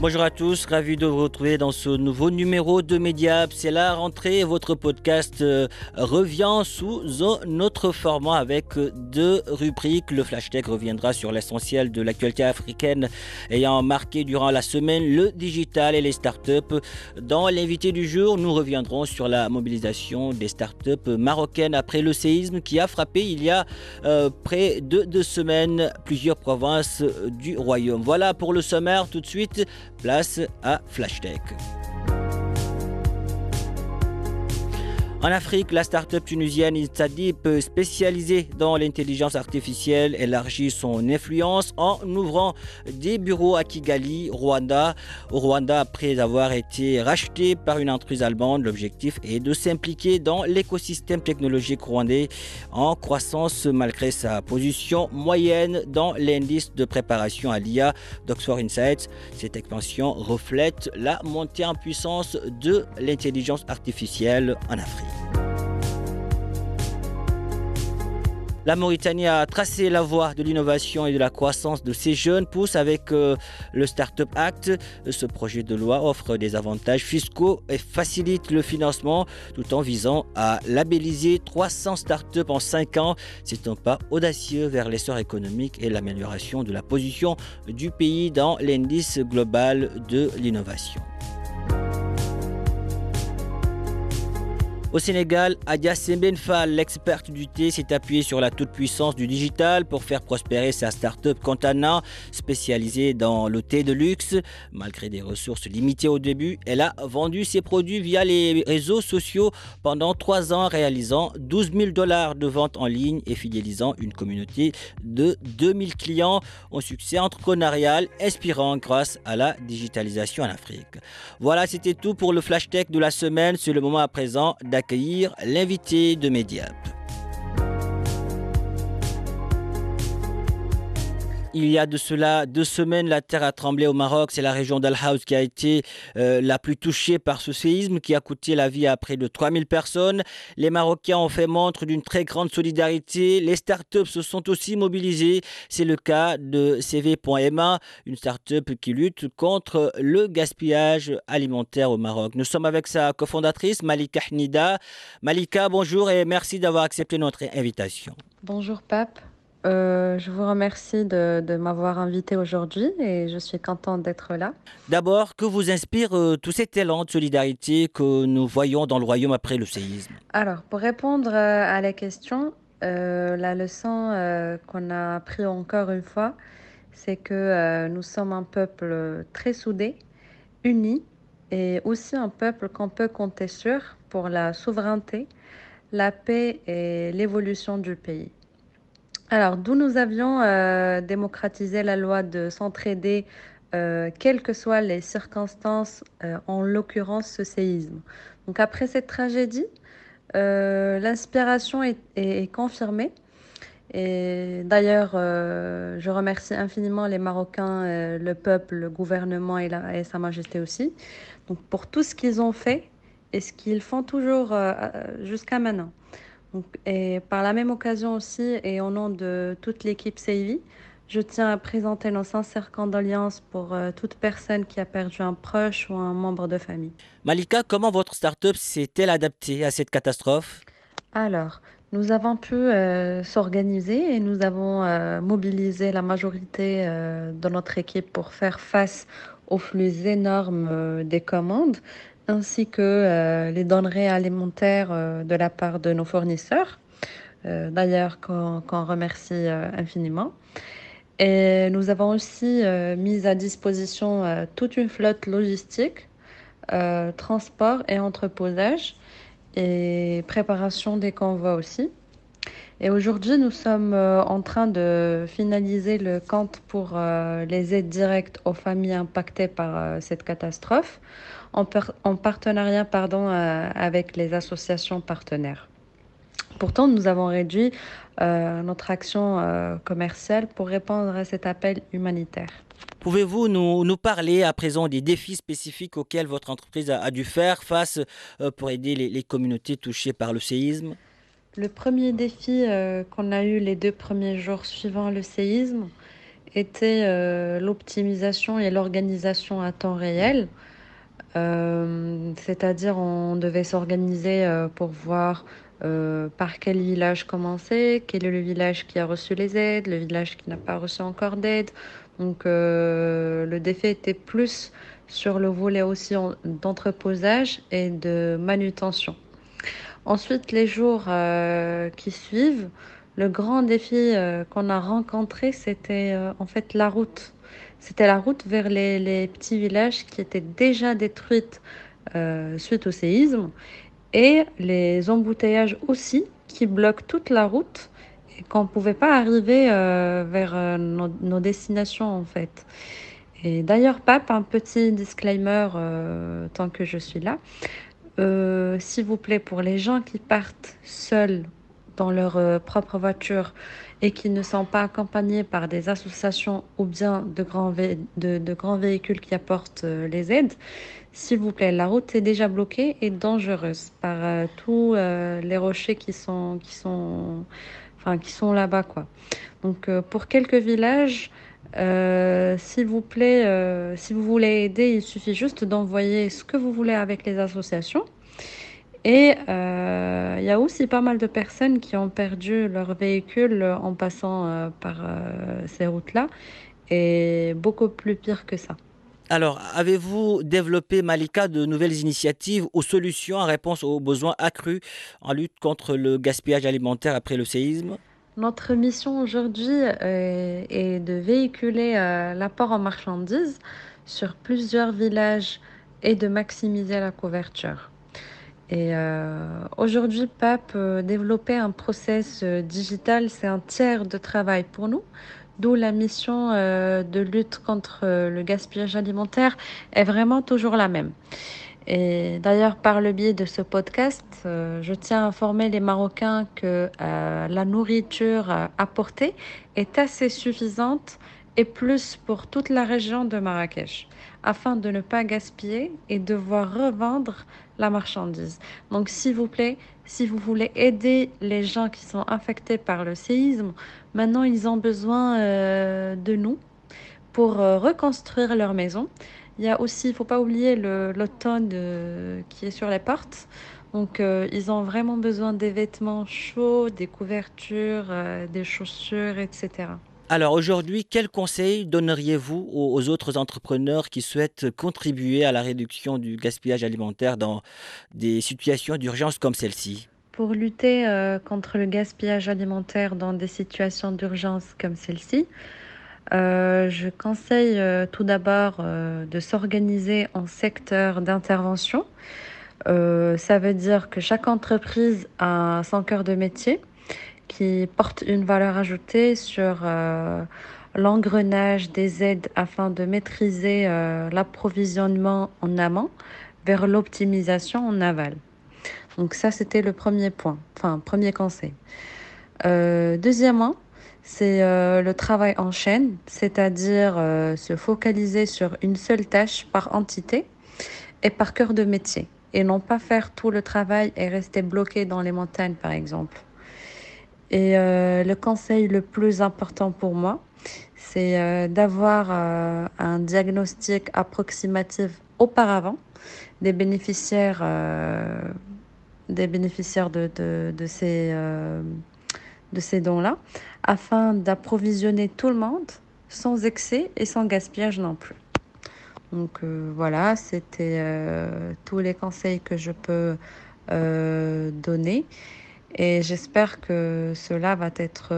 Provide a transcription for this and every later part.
Bonjour à tous, ravi de vous retrouver dans ce nouveau numéro de Mediap. C'est la rentrée, votre podcast euh, revient sous un autre format avec deux rubriques. Le Flash Tech reviendra sur l'essentiel de l'actualité africaine ayant marqué durant la semaine le digital et les startups. Dans l'invité du jour, nous reviendrons sur la mobilisation des startups marocaines après le séisme qui a frappé il y a euh, près de deux semaines plusieurs provinces du royaume. Voilà pour le sommaire tout de suite. Place à Flashtech. En Afrique, la start-up tunisienne Instadip, spécialisée dans l'intelligence artificielle, élargit son influence en ouvrant des bureaux à Kigali, Rwanda. Au Rwanda, après avoir été racheté par une entreprise allemande, l'objectif est de s'impliquer dans l'écosystème technologique rwandais en croissance malgré sa position moyenne dans l'indice de préparation à l'IA d'Oxford Insights. Cette expansion reflète la montée en puissance de l'intelligence artificielle en Afrique. La Mauritanie a tracé la voie de l'innovation et de la croissance de ces jeunes pousses avec euh, le Startup Act. Ce projet de loi offre des avantages fiscaux et facilite le financement tout en visant à labelliser 300 startups en 5 ans. C'est un pas audacieux vers l'essor économique et l'amélioration de la position du pays dans l'indice global de l'innovation. Au Sénégal, Adia Sembenfal, l'experte du thé, s'est appuyée sur la toute-puissance du digital pour faire prospérer sa start-up Contana, spécialisée dans le thé de luxe. Malgré des ressources limitées au début, elle a vendu ses produits via les réseaux sociaux pendant trois ans, réalisant 12 000 dollars de ventes en ligne et fidélisant une communauté de 2000 clients. Un succès entrepreneurial inspirant grâce à la digitalisation en Afrique. Voilà, c'était tout pour le Flash Tech de la semaine. C'est le moment à présent d'accueillir l'invité de Mediap. Il y a de cela deux semaines, la terre a tremblé au Maroc. C'est la région d'Al-Haouz qui a été euh, la plus touchée par ce séisme qui a coûté la vie à près de 3000 personnes. Les Marocains ont fait montre d'une très grande solidarité. Les startups se sont aussi mobilisées. C'est le cas de CV.ma, une startup qui lutte contre le gaspillage alimentaire au Maroc. Nous sommes avec sa cofondatrice Malika Hnida. Malika, bonjour et merci d'avoir accepté notre invitation. Bonjour Pape. Euh, je vous remercie de, de m'avoir invité aujourd'hui et je suis contente d'être là. D'abord, que vous inspire euh, tous ces talents de solidarité que nous voyons dans le royaume après le séisme? Alors, pour répondre euh, à la question, euh, la leçon qu'on a appris encore une fois, c'est que nous sommes un peuple très soudé, uni, et aussi un peuple qu'on peut compter sur pour la souveraineté, la paix et l'évolution du pays. Alors, d'où nous avions euh, démocratisé la loi de s'entraider, euh, quelles que soient les circonstances, euh, en l'occurrence ce séisme. Donc, après cette tragédie, l'inspiration est, confirmée. Et d'ailleurs, je remercie infiniment les Marocains, le peuple, le gouvernement et, Sa Majesté aussi, donc pour tout ce qu'ils ont fait et ce qu'ils font toujours jusqu'à maintenant. Donc, et par la même occasion aussi, et au nom de toute l'équipe CIVI, je tiens à présenter nos sincères condoléances pour euh, toute personne qui a perdu un proche ou un membre de famille. Malika, comment votre startup s'est-elle adaptée à cette catastrophe? Alors, nous avons pu euh, s'organiser et nous avons euh, mobilisé la majorité euh, de notre équipe pour faire face aux flux énormes euh, des commandes, ainsi que les donneries alimentaires de la part de nos fournisseurs. D'ailleurs, qu'on remercie infiniment. Et nous avons aussi mis à disposition toute une flotte logistique, transport et entreposage et préparation des convois aussi. Et aujourd'hui, nous sommes euh, en train de finaliser le compte pour euh, les aides directes aux familles impactées par euh, cette catastrophe, en, en partenariat pardon, avec les associations partenaires. Pourtant, nous avons réduit notre action commerciale pour répondre à cet appel humanitaire. Pouvez-vous nous, parler à présent des défis spécifiques auxquels votre entreprise a, dû faire face pour aider les communautés touchées par le séisme? Le premier défi euh, qu'on a eu les deux premiers jours suivant le séisme était euh, l'optimisation et l'organisation à temps réel. Euh, c'est-à-dire on devait s'organiser pour voir par quel village commencer, quel est le village qui a reçu les aides, le village qui n'a pas reçu encore d'aide. Donc le défi était plus sur le volet aussi d'entreposage et de manutention. Ensuite, les jours euh, qui suivent, le grand défi euh, qu'on a rencontré, c'était euh, en fait la route. C'était la route vers les, petits villages qui étaient déjà détruits suite au séisme et les embouteillages aussi qui bloquent toute la route et qu'on ne pouvait pas arriver vers nos, nos, destinations en fait. Et d'ailleurs, Pape, un petit disclaimer tant que je suis là. Euh, s'il vous plaît, pour les gens qui partent seuls dans leur euh, propre voiture et qui ne sont pas accompagnés par des associations ou bien de grands, de, grands véhicules qui apportent euh, les aides, s'il vous plaît, la route est déjà bloquée et dangereuse par tous les rochers qui sont, qui sont, enfin, sont là-bas. Donc, pour quelques villages, s'il vous plaît, si vous voulez aider, il suffit juste d'envoyer ce que vous voulez avec les associations. Et euh, il y a aussi pas mal de personnes qui ont perdu leur véhicule en passant euh, par euh, ces routes-là, et beaucoup plus pire que ça. Alors, avez-vous développé, Malika, de nouvelles initiatives ou solutions en réponse aux besoins accrus en lutte contre le gaspillage alimentaire après le séisme? Notre mission aujourd'hui est de véhiculer l'apport en marchandises sur plusieurs villages et de maximiser la couverture. Et euh, aujourd'hui, PAP, euh, développer un process euh, digital, c'est un tiers de travail pour nous, d'où la mission de lutte contre le gaspillage alimentaire est vraiment toujours la même. Et d'ailleurs, par le biais de ce podcast, je tiens à informer les Marocains que la nourriture apportée est assez suffisante et plus pour toute la région de Marrakech afin de ne pas gaspiller et devoir revendre la marchandise. Donc s'il vous plaît, si vous voulez aider les gens qui sont affectés par le séisme, maintenant ils ont besoin euh, de nous pour euh, reconstruire leur maison. Il y a aussi, il ne faut pas oublier l'automne euh, qui est sur les portes. Donc, ils ont vraiment besoin des vêtements chauds, des couvertures, des chaussures, etc. Alors aujourd'hui, quels conseils donneriez-vous aux, autres entrepreneurs qui souhaitent contribuer à la réduction du gaspillage alimentaire dans des situations d'urgence comme celle-ci? Pour lutter euh, contre le gaspillage alimentaire dans des situations d'urgence comme celle-ci, euh, je conseille euh, tout d'abord de s'organiser en secteur d'intervention. ça veut dire que chaque entreprise a son cœur de métier qui porte une valeur ajoutée sur euh, l'engrenage des aides afin de maîtriser euh, l'approvisionnement en amont vers l'optimisation en aval. Donc ça, c'était le premier point, enfin, premier conseil. Euh, deuxièmement, c'est le travail en chaîne, c'est-à-dire se focaliser sur une seule tâche par entité et par cœur de métier, et non pas faire tout le travail et rester bloqué dans les montagnes, par exemple. Et euh, le conseil le plus important pour moi, c'est euh, d'avoir euh, un diagnostic approximatif auparavant des bénéficiaires, des bénéficiaires de, de ces, de ces dons-là, afin d'approvisionner tout le monde sans excès et sans gaspillage non plus. Donc voilà, c'était tous les conseils que je peux donner. Et j'espère que cela va être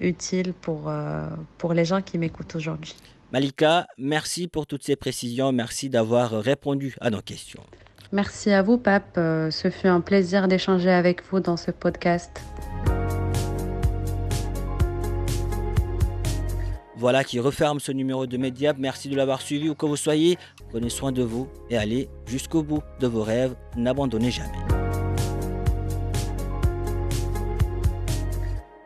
utile pour, pour les gens qui m'écoutent aujourd'hui. Malika, merci pour toutes ces précisions. Merci d'avoir répondu à nos questions. Merci à vous, Pape. Ce fut un plaisir d'échanger avec vous dans ce podcast. Voilà qui referme ce numéro de Mediap. Merci de l'avoir suivi où que vous soyez. Prenez soin de vous et allez jusqu'au bout de vos rêves. N'abandonnez jamais.